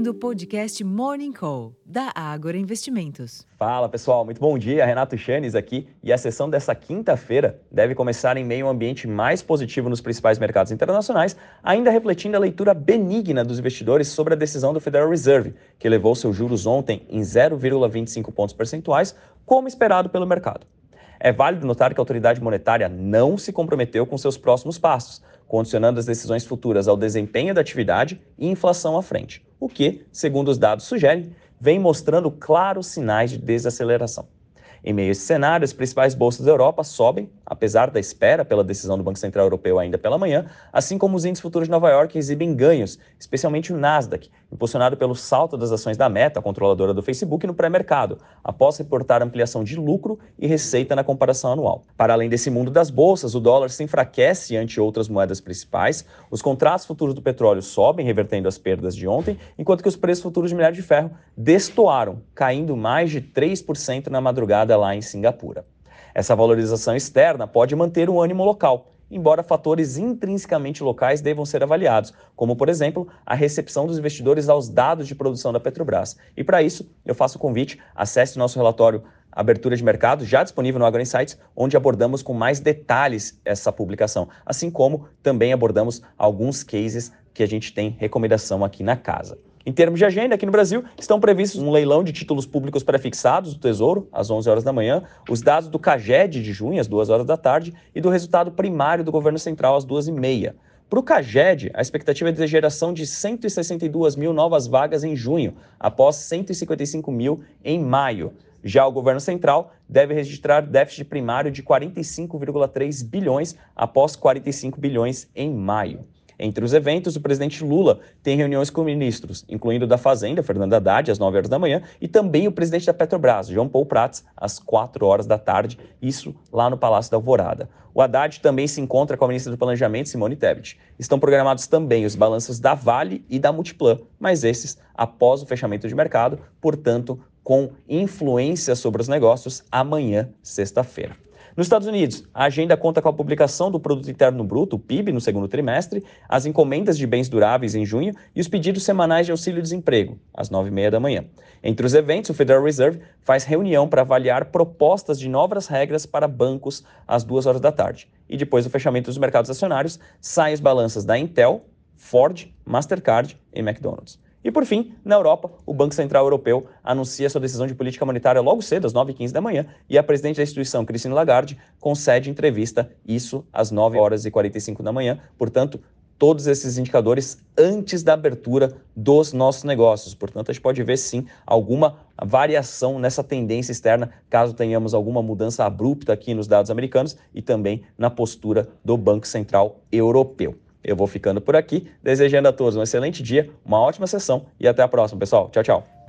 ouvindo o podcast Morning Call, da Ágora Investimentos. Fala pessoal, muito bom dia. Renato Chanes aqui. E a sessão dessa quinta-feira deve começar em meio a um ambiente mais positivo nos principais mercados internacionais, ainda refletindo a leitura benigna dos investidores sobre a decisão do Federal Reserve, que elevou seus juros ontem em 0,25 pontos percentuais, como esperado pelo mercado. É válido notar que a autoridade monetária não se comprometeu com seus próximos passos, condicionando as decisões futuras ao desempenho da atividade e inflação à frente, o que, segundo os dados sugerem, vem mostrando claros sinais de desaceleração. Em meio a esse cenário, as principais bolsas da Europa sobem, apesar da espera pela decisão do Banco Central Europeu ainda pela manhã, assim como os índices futuros de Nova York exibem ganhos, especialmente o Nasdaq, impulsionado pelo salto das ações da Meta, controladora do Facebook, no pré-mercado, após reportar ampliação de lucro e receita na comparação anual. Para além desse mundo das bolsas, o dólar se enfraquece ante outras moedas principais, os contratos futuros do petróleo sobem, revertendo as perdas de ontem, enquanto que os preços futuros de minério de ferro destoaram, caindo mais de 3% na madrugada lá em Singapura. Essa valorização externa pode manter o ânimo local, embora fatores intrinsecamente locais devam ser avaliados, como, por exemplo, a recepção dos investidores aos dados de produção da Petrobras. E para isso, eu faço o convite, acesse nosso relatório Abertura de Mercado, já disponível no Agro Insights, onde abordamos com mais detalhes essa publicação, assim como também abordamos alguns cases que a gente tem recomendação aqui na casa. Em termos de agenda, aqui no Brasil, estão previstos um leilão de títulos públicos prefixados do Tesouro, às 11 horas da manhã, os dados do CAGED de junho, às 2 horas da tarde, e do resultado primário do governo central, às 2 e meia. Para o CAGED, a expectativa é de geração de 162 mil novas vagas em junho, após 155 mil em maio. Já o governo central deve registrar déficit primário de 45,3 bilhões, após 45 bilhões em maio. Entre os eventos, o presidente Lula tem reuniões com ministros, incluindo da Fazenda, Fernando Haddad, às 9 horas da manhã, e também o presidente da Petrobras, João Paulo Prats, às 4 horas da tarde, isso lá no Palácio da Alvorada. O Haddad também se encontra com a ministra do Planejamento, Simone Tebet. Estão programados também os balanços da Vale e da Multiplan, mas esses após o fechamento de mercado, portanto, com influência sobre os negócios amanhã, sexta-feira. Nos Estados Unidos, a agenda conta com a publicação do Produto Interno Bruto, PIB, no segundo trimestre, as encomendas de bens duráveis em junho e os pedidos semanais de auxílio-desemprego, às nove e meia da manhã. Entre os eventos, o Federal Reserve faz reunião para avaliar propostas de novas regras para bancos às duas horas da tarde. E depois do fechamento dos mercados acionários, saem as balanças da Intel, Ford, Mastercard e McDonald's. E por fim, na Europa, o Banco Central Europeu anuncia sua decisão de política monetária logo cedo, às 9h15 da manhã, e a presidente da instituição, Christine Lagarde, concede entrevista, isso às 9 horas e 45 da manhã. Portanto, todos esses indicadores antes da abertura dos nossos negócios. Portanto, a gente pode ver sim alguma variação nessa tendência externa, caso tenhamos alguma mudança abrupta aqui nos dados americanos e também na postura do Banco Central Europeu. Eu vou ficando por aqui, desejando a todos um excelente dia, uma ótima sessão e até a próxima, pessoal. Tchau, tchau.